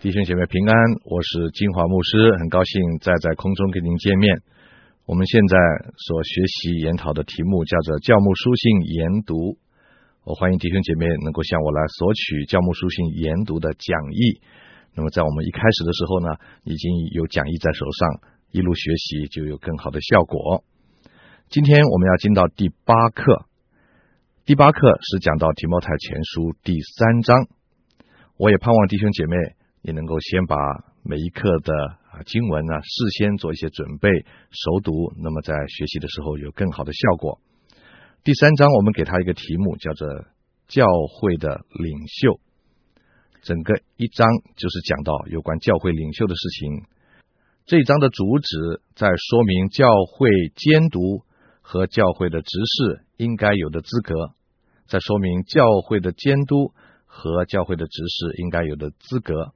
弟兄姐妹平安，我是金华牧师，很高兴再在空中跟您见面。我们现在所学习研讨的题目叫做《教牧书信研读》，我欢迎弟兄姐妹能够向我来索取教牧书信研读的讲义。那么在我们一开始的时候呢，已经有讲义在手上，一路学习就有更好的效果。今天我们要进到第八课，第八课是讲到提摩太前书第三章。我也盼望弟兄姐妹。也能够先把每一课的啊经文呢，事先做一些准备熟读，那么在学习的时候有更好的效果。第三章我们给他一个题目，叫做“教会的领袖”。整个一章就是讲到有关教会领袖的事情。这一章的主旨在说明教会监督和教会的执事应该有的资格，在说明教会的监督和教会的执事应该有的资格。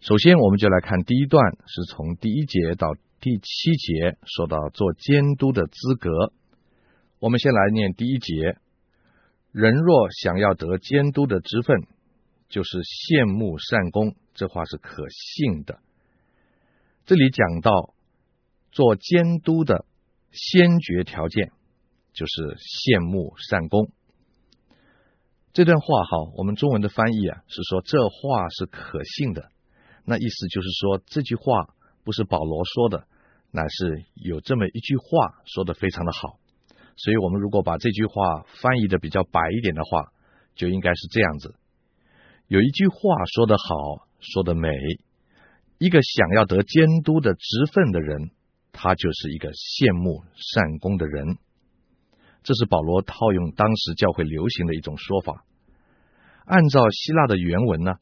首先，我们就来看第一段，是从第一节到第七节，说到做监督的资格。我们先来念第一节：人若想要得监督的职分，就是羡慕善功，这话是可信的。这里讲到做监督的先决条件，就是羡慕善功。这段话哈，我们中文的翻译啊，是说这话是可信的。那意思就是说，这句话不是保罗说的，乃是有这么一句话说得非常的好。所以，我们如果把这句话翻译的比较白一点的话，就应该是这样子：有一句话说得好，说得美，一个想要得监督的职分的人，他就是一个羡慕善功的人。这是保罗套用当时教会流行的一种说法。按照希腊的原文呢，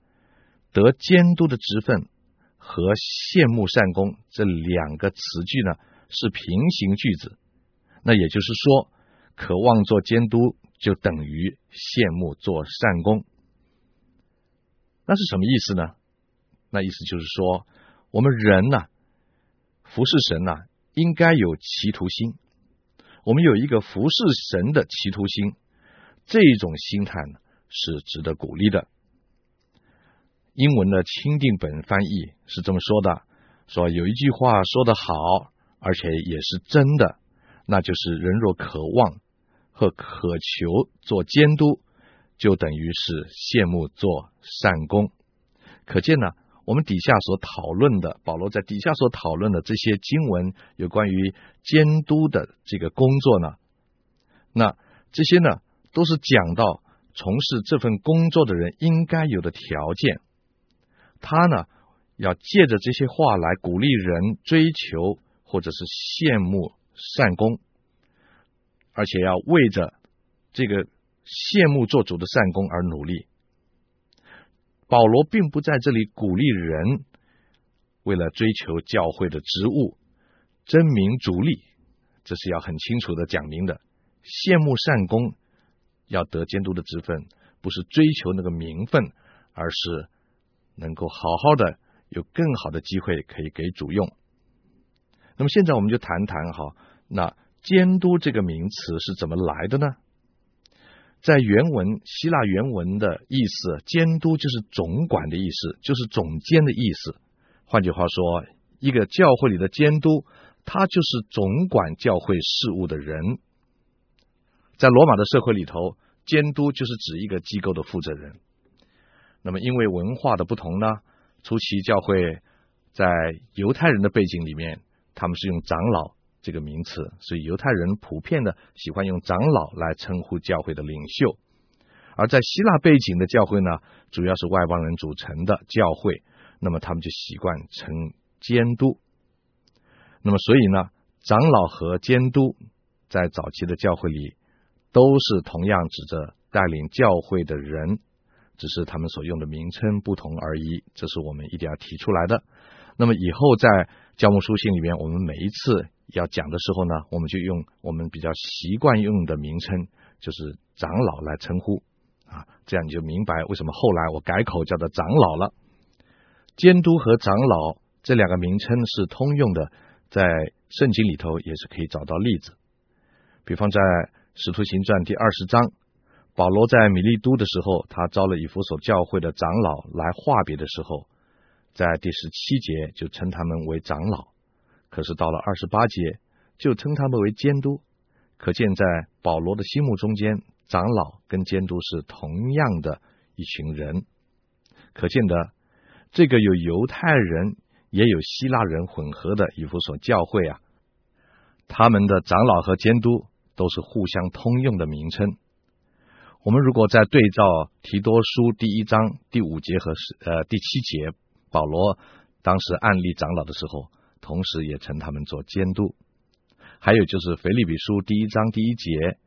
得监督的职分和羡慕善功这两个词句呢，是平行句子，那也就是说，渴望做监督就等于羡慕做善功。那是什么意思呢？那意思就是说，我们人呐，服侍神呐，应该有企图心。我们有一个服侍神的企图心，这种心态呢，是值得鼓励的。英文的钦定本翻译是这么说的：说有一句话说得好，而且也是真的，那就是人若渴望和渴求做监督，就等于是羡慕做善工。可见呢，我们底下所讨论的，保罗在底下所讨论的这些经文，有关于监督的这个工作呢，那这些呢，都是讲到从事这份工作的人应该有的条件。他呢，要借着这些话来鼓励人追求或者是羡慕善功，而且要为着这个羡慕做主的善功而努力。保罗并不在这里鼓励人为了追求教会的职务争名逐利，这是要很清楚的讲明的。羡慕善功要得监督的职分，不是追求那个名分，而是。能够好好的有更好的机会可以给主用。那么现在我们就谈谈哈，那监督这个名词是怎么来的呢？在原文希腊原文的意思，监督就是总管的意思，就是总监的意思。换句话说，一个教会里的监督，他就是总管教会事务的人。在罗马的社会里头，监督就是指一个机构的负责人。那么，因为文化的不同呢，初期教会在犹太人的背景里面，他们是用长老这个名词，所以犹太人普遍的喜欢用长老来称呼教会的领袖。而在希腊背景的教会呢，主要是外邦人组成的教会，那么他们就习惯称监督。那么，所以呢，长老和监督在早期的教会里都是同样指着带领教会的人。只是他们所用的名称不同而已，这是我们一定要提出来的。那么以后在教牧书信里面，我们每一次要讲的时候呢，我们就用我们比较习惯用的名称，就是长老来称呼啊，这样你就明白为什么后来我改口叫做长老了。监督和长老这两个名称是通用的，在圣经里头也是可以找到例子，比方在使徒行传第二十章。保罗在米利都的时候，他招了以弗所教会的长老来话别的时候，在第十七节就称他们为长老，可是到了二十八节就称他们为监督。可见在保罗的心目中间，长老跟监督是同样的一群人。可见的这个有犹太人也有希腊人混合的以弗所教会啊，他们的长老和监督都是互相通用的名称。我们如果在对照提多书第一章第五节和呃第七节，保罗当时案例长老的时候，同时也称他们做监督。还有就是腓利比书第一章第一节，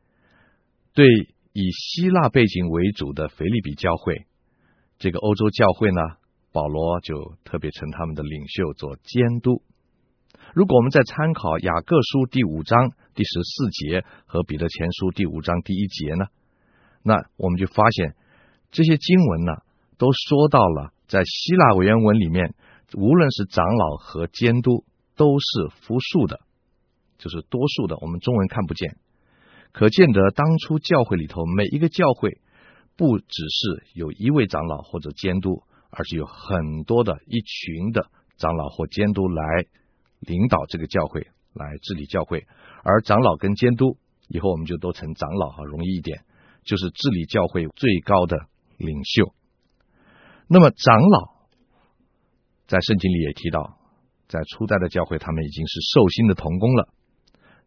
对以希腊背景为主的腓利比教会，这个欧洲教会呢，保罗就特别称他们的领袖做监督。如果我们在参考雅各书第五章第十四节和彼得前书第五章第一节呢？那我们就发现，这些经文呢，都说到了在希腊原文里面，无论是长老和监督，都是复数的，就是多数的。我们中文看不见，可见得当初教会里头每一个教会，不只是有一位长老或者监督，而是有很多的一群的长老或监督来领导这个教会，来治理教会。而长老跟监督，以后我们就都称长老哈，容易一点。就是治理教会最高的领袖。那么长老在圣经里也提到，在初代的教会，他们已经是受薪的同工了。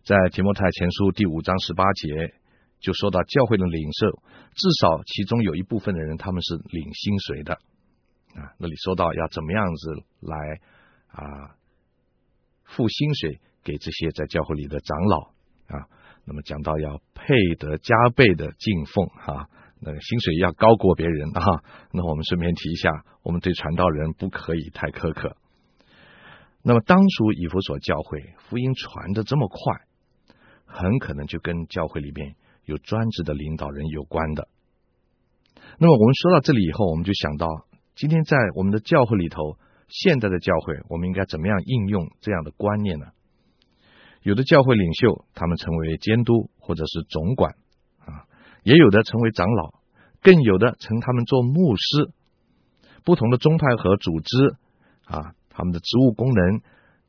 在提摩太前书第五章十八节就说到，教会的领袖至少其中有一部分的人，他们是领薪水的啊。那里说到要怎么样子来啊付薪水给这些在教会里的长老啊。那么讲到要配得加倍的敬奉哈，那个薪水要高过别人啊。那我们顺便提一下，我们对传道人不可以太苛刻。那么当初以弗所教会福音传得这么快，很可能就跟教会里面有专职的领导人有关的。那么我们说到这里以后，我们就想到今天在我们的教会里头，现在的教会，我们应该怎么样应用这样的观念呢？有的教会领袖，他们成为监督或者是总管啊，也有的成为长老，更有的称他们做牧师。不同的宗派和组织啊，他们的职务功能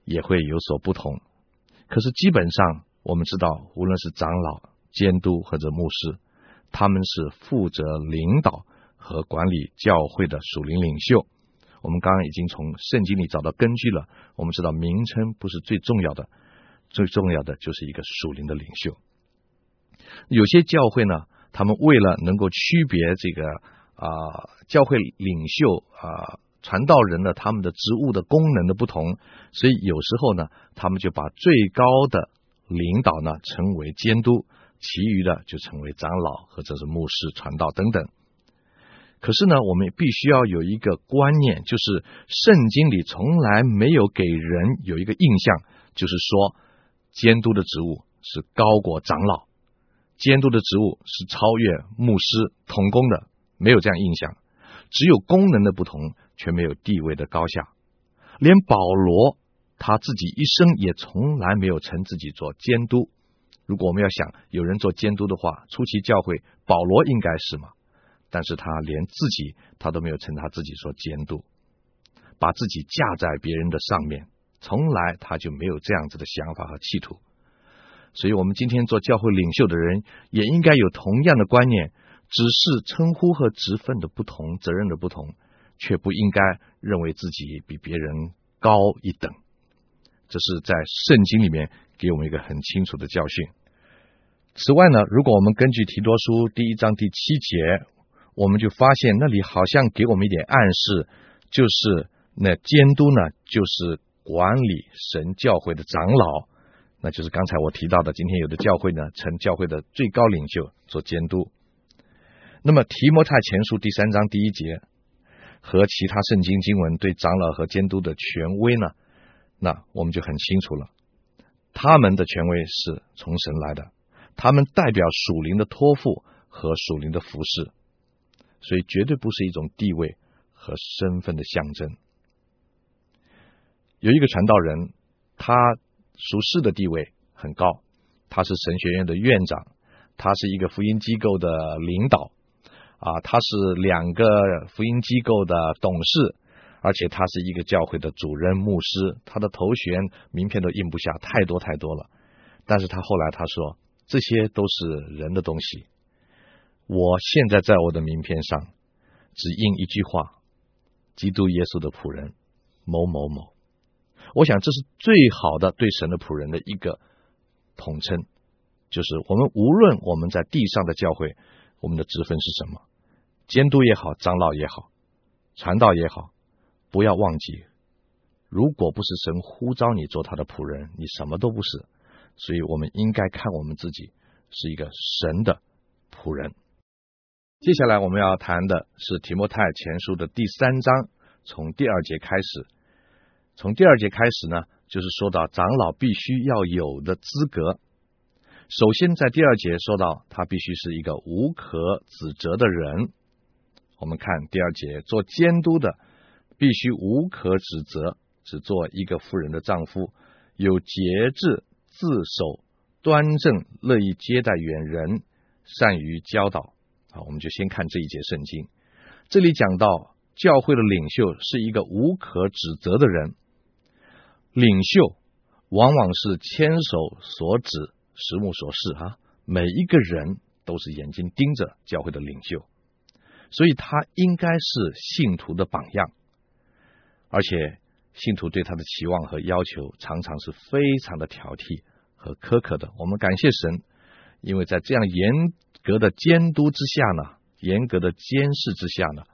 也会有所不同。可是基本上，我们知道，无论是长老、监督或者牧师，他们是负责领导和管理教会的属灵领袖。我们刚刚已经从圣经里找到根据了。我们知道，名称不是最重要的。最重要的就是一个属灵的领袖。有些教会呢，他们为了能够区别这个啊、教会领袖啊、传道人的他们的职务的功能的不同，所以有时候呢，他们就把最高的领导呢称为监督，其余的就称为长老或者是牧师传道等等。可是呢，我们必须要有一个观念，就是圣经里从来没有给人有一个印象，就是说。监督的职务是高过长老，监督的职务是超越牧师同工的，没有这样印象。只有功能的不同，却没有地位的高下。连保罗他自己一生也从来没有称自己做监督。如果我们要想有人做监督的话，初期教会保罗应该是嘛？但是他连自己他都没有称他自己做监督，把自己架在别人的上面。从来他就没有这样子的想法和企图，所以，我们今天做教会领袖的人也应该有同样的观念，只是称呼和职分的不同，责任的不同，却不应该认为自己比别人高一等。这是在圣经里面给我们一个很清楚的教训。此外呢，如果我们根据提多书第一章第七节，我们就发现那里好像给我们一点暗示，就是那监督呢，就是。管理神教会的长老，那就是刚才我提到的。今天有的教会呢，称教会的最高领袖做监督。那么提摩太前书第三章第一节和其他圣经经文对长老和监督的权威呢，那我们就很清楚了。他们的权威是从神来的，他们代表属灵的托付和属灵的服侍，所以绝对不是一种地位和身份的象征。有一个传道人，他属士的地位很高，他是神学院的院长，他是一个福音机构的领导，啊，他是两个福音机构的董事，而且他是一个教会的主任牧师，他的头衔名片都印不下，太多太多了。但是他后来他说，这些都是人的东西。我现在在我的名片上只印一句话：基督耶稣的仆人某某某。我想这是最好的对神的仆人的一个统称，就是我们无论我们在地上的教会，我们的职分是什么，监督也好，长老也好，传道也好。不要忘记，如果不是神呼召你做他的仆人，你什么都不是。所以，我们应该看我们自己是一个神的仆人。接下来我们要谈的是提摩太前书的第三章，从第二节开始。从第二节开始呢，就是说到长老必须要有的资格。首先，在第二节说到他必须是一个无可指责的人。我们看第二节，做监督的。必须无可指责，只做一个妇人的丈夫，有节制、自守、端正，乐意接待远人，善于教导。好，我们就先看这一节圣经。这里讲到教会的领袖是一个无可指责的人，领袖往往是牵手所指、实目所示。哈，每一个人都是眼睛盯着教会的领袖，所以他应该是信徒的榜样。而且，信徒对他的期望和要求常常是非常的挑剔和苛刻的。我们感谢神，因为在这样严格的监督之下呢，严格的监视之下呢，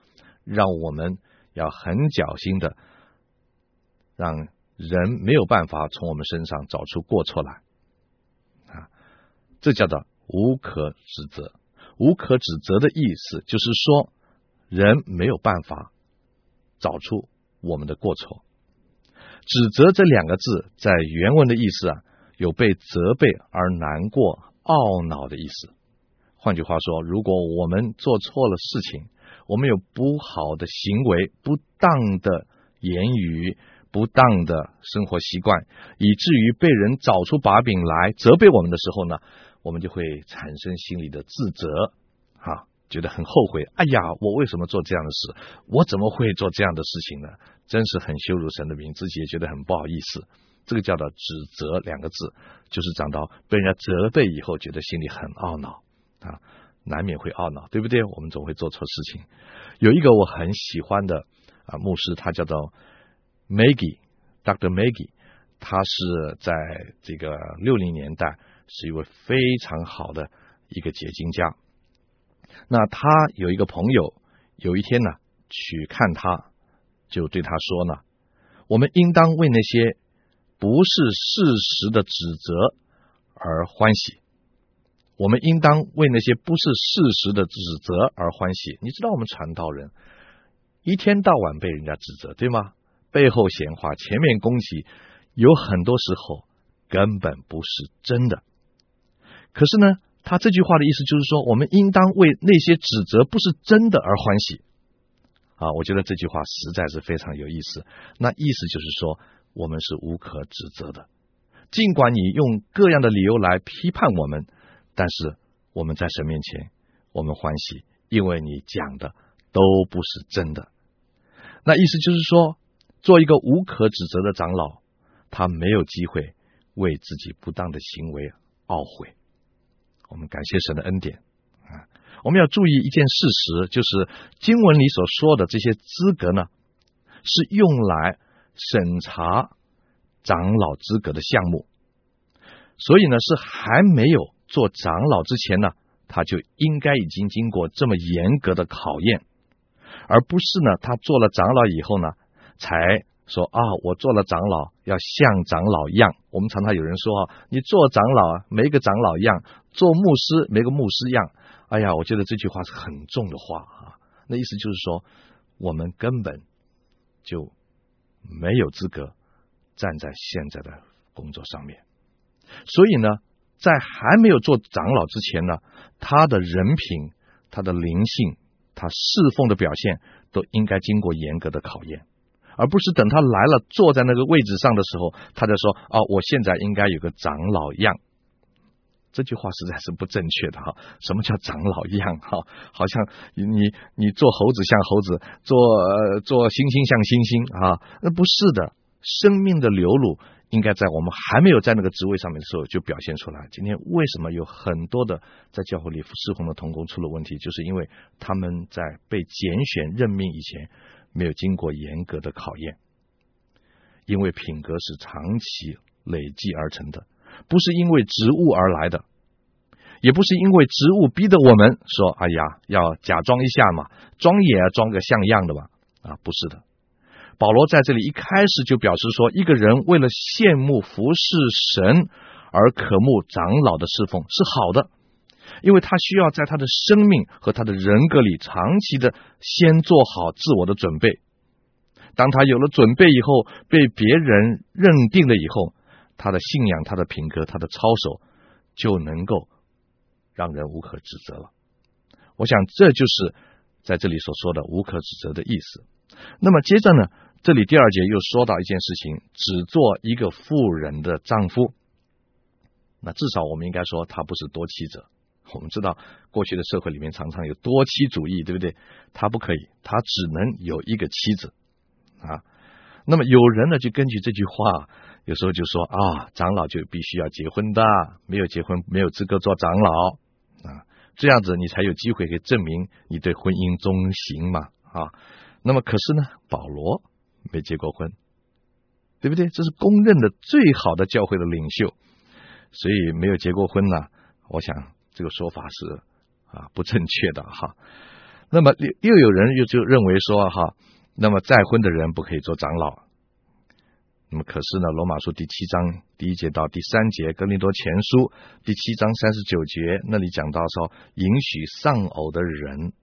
让我们要很小心的，让人没有办法从我们身上找出过错来啊，这叫做无可指责。无可指责的意思就是说，人没有办法找出。我们的过错，指责这两个字在原文的意思啊，有被责备而难过、懊恼的意思。换句话说，如果我们做错了事情，我们有不好的行为、不当的言语、不当的生活习惯，以至于被人找出把柄来责备我们的时候呢，我们就会产生心里的自责，啊。觉得很后悔，哎呀，我为什么做这样的事？我怎么会做这样的事情呢？真是很羞辱神的名，自己也觉得很不好意思。这个叫做指责两个字，就是讲到被人家责备以后，觉得心里很懊恼啊，难免会懊恼，对不对？我们总会做错事情。有一个我很喜欢的啊牧师，他叫做 Maggie，Dr. Maggie，他是在这个六零年代是一位非常好的一个结晶家。那他有一个朋友，有一天呢，去看他，就对他说呢：“我们应当为那些不是事实的指责而欢喜，我们应当为那些不是事实的指责而欢喜。你知道，我们传道人一天到晚被人家指责，对吗？背后闲话，前面攻击，有很多时候根本不是真的。可是呢？”他这句话的意思就是说，我们应当为那些指责不是真的而欢喜啊！我觉得这句话实在是非常有意思。那意思就是说，我们是无可指责的，尽管你用各样的理由来批判我们，但是我们在神面前，我们欢喜，因为你讲的都不是真的。那意思就是说，做一个无可指责的长老，他没有机会为自己不当的行为懊悔。我们感谢神的恩典啊！我们要注意一件事实，就是经文里所说的这些资格呢，是用来审查长老资格的项目。所以呢，是还没有做长老之前呢，他就应该已经经过这么严格的考验，而不是呢，他做了长老以后呢，才。说啊，我做了长老，要像长老一样。我们常常有人说啊，你做长老啊，没个长老样；做牧师，没个牧师样。哎呀，我觉得这句话是很重的话啊。那意思就是说，我们根本就没有资格站在现在的工作上面。所以呢，在还没有做长老之前呢，他的人品、他的灵性、他侍奉的表现，都应该经过严格的考验。而不是等他来了，坐在那个位置上的时候，他就说：“哦，我现在应该有个长老样。”这句话实在是不正确的哈。什么叫长老样哈？好像你你做猴子像猴子，做呃做猩猩像猩猩啊？那不是的，生命的流露应该在我们还没有在那个职位上面的时候就表现出来。今天为什么有很多的在教会里侍奉的同工出了问题，就是因为他们在被拣选任命以前没有经过严格的考验，因为品格是长期累积而成的。不是因为职务而来的，也不是因为职务逼得我们说：“哎呀，要假装一下嘛，装也要装个像样的吧。”啊，不是的。保罗在这里一开始就表示说，一个人为了羡慕服侍神而渴慕长老的侍奉是好的，因为他需要在他的生命和他的人格里长期的先做好自我的准备。当他有了准备以后，被别人认定了以后。他的信仰、他的品格、他的操守，就能够让人无可指责了。我想，这就是在这里所说的“无可指责”的意思。那么接着呢，这里第二节又说到一件事情：只做一个富人的丈夫。那至少我们应该说，他不是多妻者。我们知道，过去的社会里面常常有多妻主义，对不对？他不可以，他只能有一个妻子啊。那么有人呢，就根据这句话。有时候就说啊，长老就必须要结婚的，没有结婚没有资格做长老啊，这样子你才有机会可以证明你对婚姻忠行嘛啊。那么可是呢，保罗没结过婚，对不对？这是公认的最好的教会的领袖，所以没有结过婚呢。我想这个说法是啊不正确的哈。那么又又有人又就认为说哈，那么再婚的人不可以做长老。那么可是呢，《罗马书》第七章第一节到第三节，《哥林多前书》第七章三十九节那里讲到说，允许丧偶的人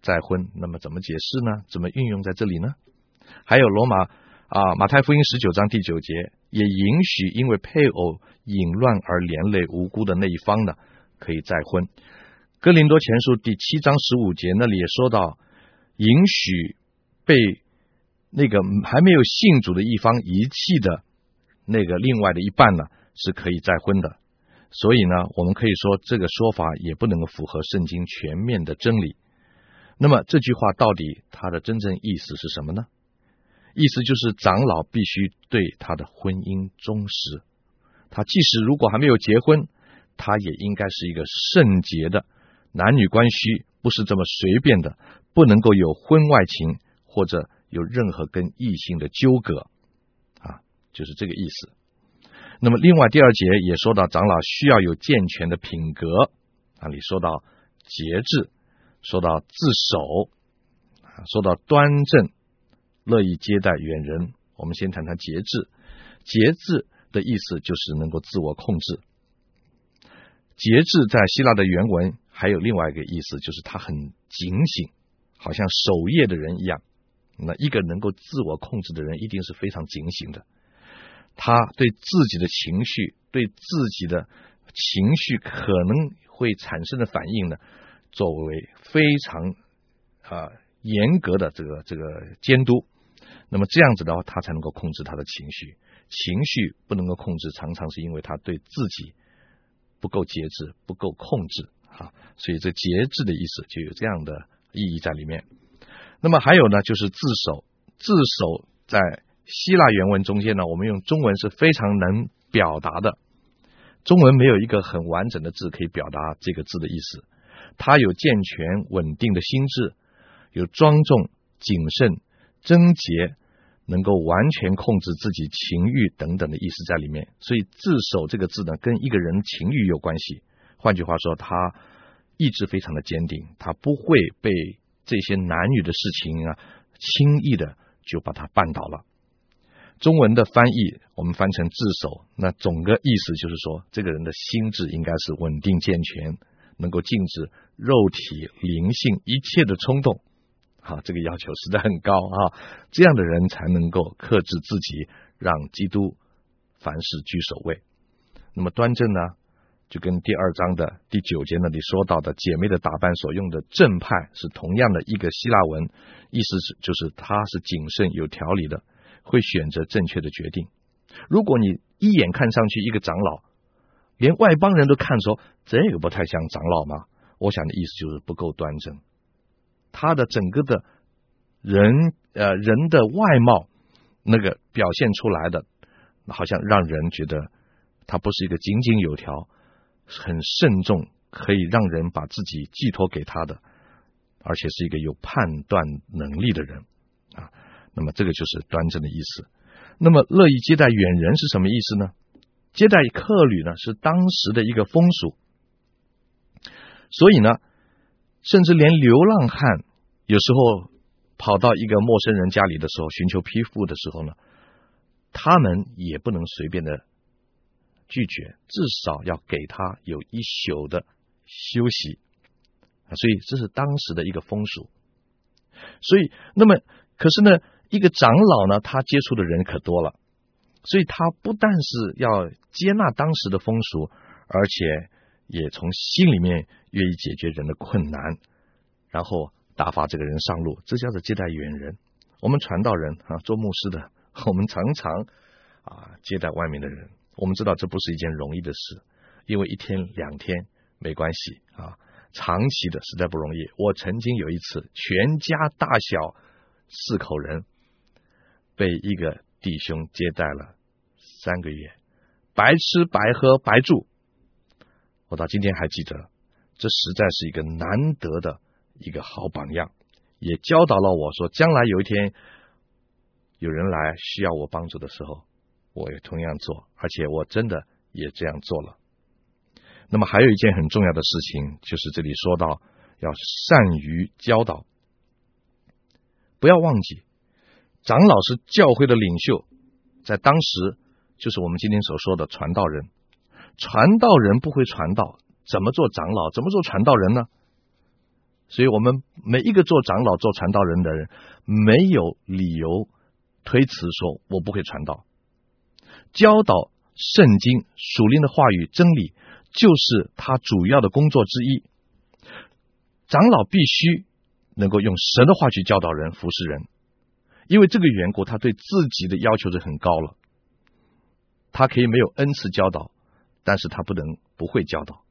再婚，那么怎么解释呢？怎么运用在这里呢？还有《罗马》啊，《马太福音》十九章第九节也允许因为配偶淫乱而连累无辜的那一方呢，可以再婚。《哥林多前书》第七章十五节那里也说到，允许被。那个还没有信主的一方遗弃的那个另外的一半呢，是可以再婚的。所以呢，我们可以说这个说法也不能够符合圣经全面的真理。那么这句话到底它的真正意思是什么呢？意思就是长老必须对他的婚姻忠实。他即使如果还没有结婚，他也应该是一个圣洁的男女关系，不是这么随便的，不能够有婚外情或者。有任何跟异性的纠葛啊，就是这个意思。那么，另外第二节也说到，长老需要有健全的品格啊，你说到节制，说到自守，啊说到端正，乐意接待远人。我们先谈谈节制。节制的意思就是能够自我控制。节制在希腊的原文还有另外一个意思，就是他很警醒，好像守夜的人一样。那一个能够自我控制的人，一定是非常警醒的。他对自己的情绪，对自己的情绪可能会产生的反应呢，作为非常啊、严格的这个这个监督。那么这样子的话，他才能够控制他的情绪。情绪不能够控制，常常是因为他对自己不够节制，不够控制啊。所以这节制的意思就有这样的意义在里面。那么还有呢，就是自守。自守在希腊原文中间呢，我们用中文是非常能表达的。中文没有一个很完整的字可以表达这个字的意思。它有健全稳定的心智，有庄重谨慎贞洁，能够完全控制自己情欲等等的意思在里面。所以自守这个字呢，跟一个人情欲有关系。换句话说，他意志非常的坚定，他不会被。这些男女的事情啊，轻易的就把他绊倒了。中文的翻译我们翻成自守，那总个意思就是说，这个人的心智应该是稳定健全，能够禁止肉体灵性一切的冲动。好，这个要求实在很高啊，这样的人才能够克制自己，让基督凡事居首位。那么端正呢？就跟第二章的第九节那里说到的姐妹的打扮所用的正派是同样的一个希腊文，意思是就是他是谨慎有条理的，会选择正确的决定。如果你一眼看上去一个长老连外邦人都看说这个不太像长老吗？我想的意思就是不够端正。他的整个的人呃人的外貌那个表现出来的，好像让人觉得他不是一个井井有条、很慎重，可以让人把自己寄托给他的，而且是一个有判断能力的人啊。那么这个就是端正的意思。那么乐意接待远人是什么意思呢？接待客旅呢是当时的一个风俗，所以呢，甚至连流浪汉有时候跑到一个陌生人家里的时候寻求庇护的时候呢，他们也不能随便的拒绝，至少要给他有一宿的休息。所以这是当时的一个风俗。所以，那么可是呢？一个长老呢，他接触的人可多了，所以他不但是要接纳当时的风俗，而且也从心里面愿意解决人的困难，然后打发这个人上路，这叫做接待远人。我们传道人啊，做牧师的，我们常常啊接待外面的人。我们知道这不是一件容易的事，因为一天两天没关系啊，长期的实在不容易。我曾经有一次，全家大小四口人。被一个弟兄接待了三个月，白吃白喝白住，我到今天还记得，这实在是一个难得的一个好榜样，也教导了我说，将来有一天有人来需要我帮助的时候，我也同样做，而且我真的也这样做了。那么还有一件很重要的事情，就是这里说到要善于教导，不要忘记。长老是教会的领袖，在当时就是我们今天所说的传道人。传道人不会传道，怎么做长老？怎么做传道人呢？所以，我们每一个做长老、做传道人的人，没有理由推辞说“我不会传道”。教导圣经、属灵的话语、真理，就是他主要的工作之一。长老必须能够用神的话去教导人、服侍人。因为这个缘故，他对自己的要求是很高了。他可以没有恩赐教导，但是他不能不会教导。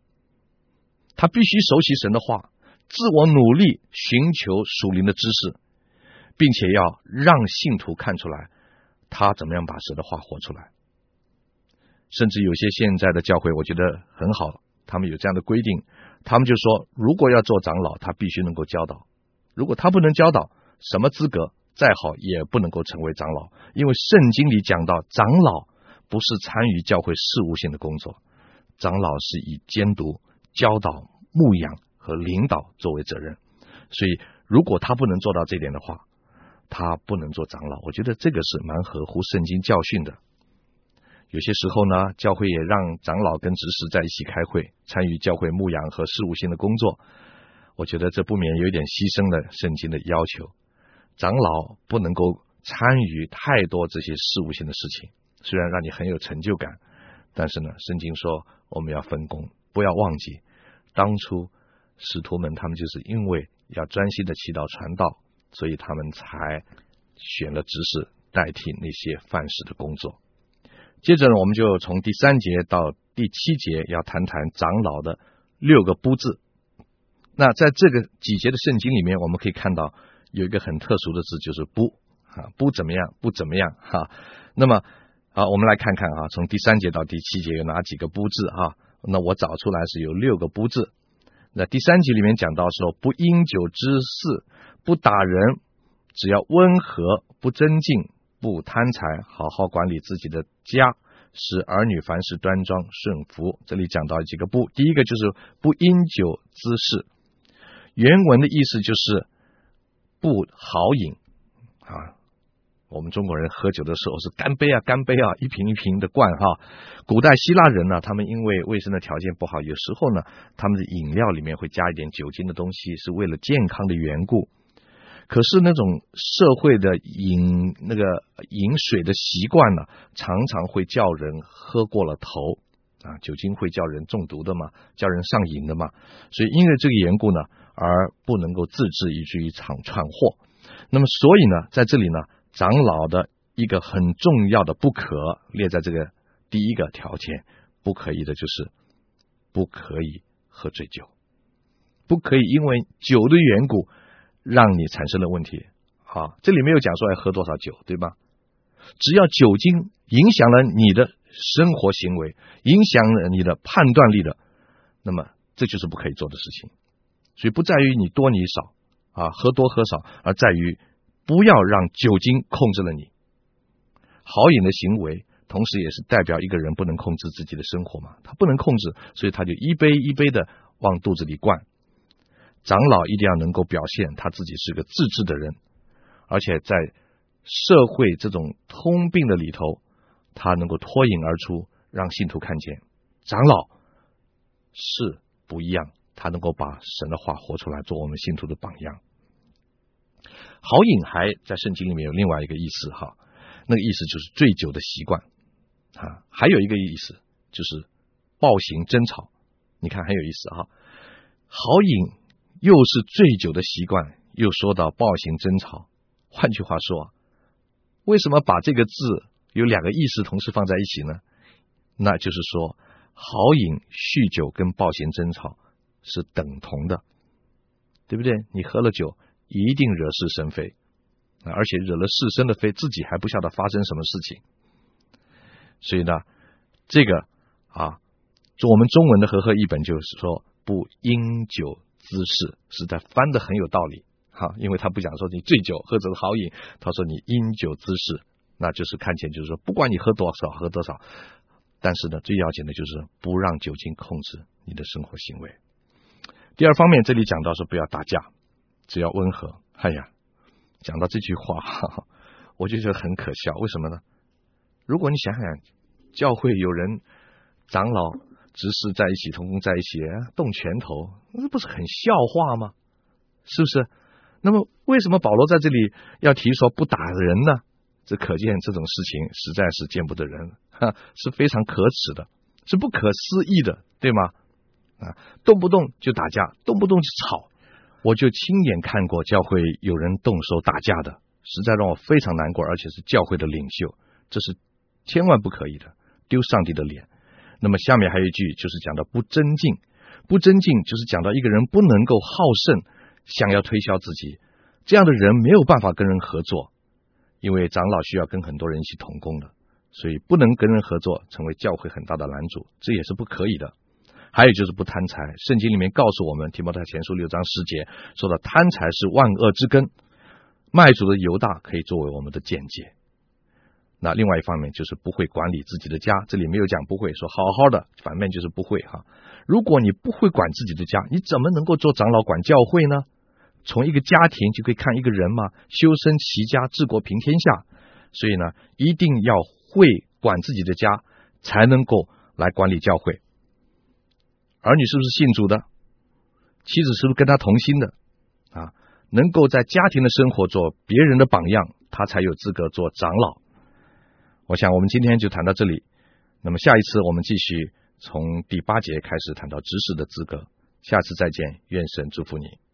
他必须熟悉神的话，自我努力寻求属灵的知识，并且要让信徒看出来他怎么样把神的话活出来。甚至有些现在的教会，我觉得很好，他们有这样的规定，他们就说，如果要做长老，他必须能够教导。如果他不能教导，什么资格？再好也不能够成为长老，因为圣经里讲到，长老不是参与教会事务性的工作，长老是以监督、教导、牧养和领导作为责任。所以，如果他不能做到这点的话，他不能做长老。我觉得这个是蛮合乎圣经教训的。有些时候呢，教会也让长老跟执事在一起开会，参与教会牧养和事务性的工作。我觉得这不免有点牺牲了圣经的要求。长老不能够参与太多这些事务性的事情，虽然让你很有成就感，但是呢，圣经说我们要分工，不要忘记当初使徒们他们就是因为要专心的祈祷传道，所以他们才选了执事代替那些犯事的工作。接着呢，我们就从第三节到第七节要谈谈长老的六个不字。那在这个几节的圣经里面，我们可以看到。有一个很特殊的字，就是不啊，不怎么样，不怎么样哈。那么好，我们来看看啊，从第三节到第七节有哪几个不字啊？那我找出来是有六个不字。那第三集里面讲到说，不因酒滋事，不打人，只要温和，不争竞，不贪财，好好管理自己的家，使儿女凡事端庄顺服。这里讲到几个不，第一个就是不因酒滋事。原文的意思就是。不好饮啊！我们中国人喝酒的时候是干杯啊，干杯啊，一瓶一瓶的灌哈。古代希腊人呢，他们因为卫生的条件不好，有时候呢，他们的饮料里面会加一点酒精的东西，是为了健康的缘故。可是那种社会的饮那个饮水的习惯呢，常常会叫人喝过了头啊，酒精会叫人中毒的嘛，叫人上瘾的嘛。所以因为这个缘故呢。而不能够自制，以至于场串货。那么，所以呢，在这里呢，长老的一个很重要的不可列在这个第一个条件，不可以的就是不可以喝醉酒，不可以因为酒的缘故让你产生了问题。啊，这里没有讲说要喝多少酒，对吧？只要酒精影响了你的生活行为，影响了你的判断力的，那么这就是不可以做的事情。所以不在于你多你少啊，喝多喝少，而在于不要让酒精控制了你。好饮的行为，同时也是代表一个人不能控制自己的生活嘛，他不能控制，所以他就一杯一杯的往肚子里灌。长老一定要能够表现他自己是个自制的人，而且在社会这种通病的里头，他能够脱颖而出，让信徒看见长老是不一样，他能够把神的话活出来，做我们信徒的榜样。好饮还在圣经里面有另外一个意思哈，那个意思就是醉酒的习惯啊，还有一个意思就是暴行争吵。你看很有意思哈，好饮又是醉酒的习惯，又说到暴行争吵。换句话说，为什么把这个字有两个意思同时放在一起呢？那就是说，好饮、酗酒跟暴行争吵是等同的，对不对？你喝了酒，一定惹是生非，而且惹了是生的非，自己还不晓得发生什么事情。所以呢，这个啊，就我们中文的和合译本就是说，不因酒滋事，实在翻得很有道理。好，因为他不讲说你醉酒喝着好饮，他说你因酒滋事，那就是看见就是说，不管你喝多少喝多少，但是呢，最要紧的就是不让酒精控制你的生活行为。第二方面，这里讲到说不要打架，只要温和。哎呀，讲到这句话，哈哈，我就觉得很可笑。为什么呢？如果你想想，教会有人长老执事在一起，同工在一起，动拳头，那不是很笑话吗？是不是？那么，为什么保罗在这里要提说不打人呢？这可见这种事情实在是见不得人，哈，是非常可耻的，是不可思议的，对吗？啊，动不动就打架，动不动就吵，我就亲眼看过教会有人动手打架的，实在让我非常难过，而且是教会的领袖，这是千万不可以的，丢上帝的脸。那么下面还有一句，就是讲到不争竞，不争竞就是讲到一个人不能够好胜。想要推销自己，这样的人没有办法跟人合作，因为长老需要跟很多人一起同工的，所以不能跟人合作，成为教会很大的拦阻，这也是不可以的。还有就是不贪财，圣经里面告诉我们，提摩太前书六章十节说的贪财是万恶之根，卖主的犹大可以作为我们的见解。那另外一方面就是不会管理自己的家，这里没有讲不会，说好好的，反面就是不会哈。如果你不会管自己的家，你怎么能够做长老管教会呢？从一个家庭就可以看一个人嘛，修身齐家治国平天下。所以呢，一定要会管自己的家，才能够来管理教会。儿女是不是信主的？妻子是不是跟他同心的？啊，能够在家庭的生活做别人的榜样，他才有资格做长老。我想我们今天就谈到这里。那么下一次我们继续从第八节开始谈到知识的资格。下次再见，愿神祝福你。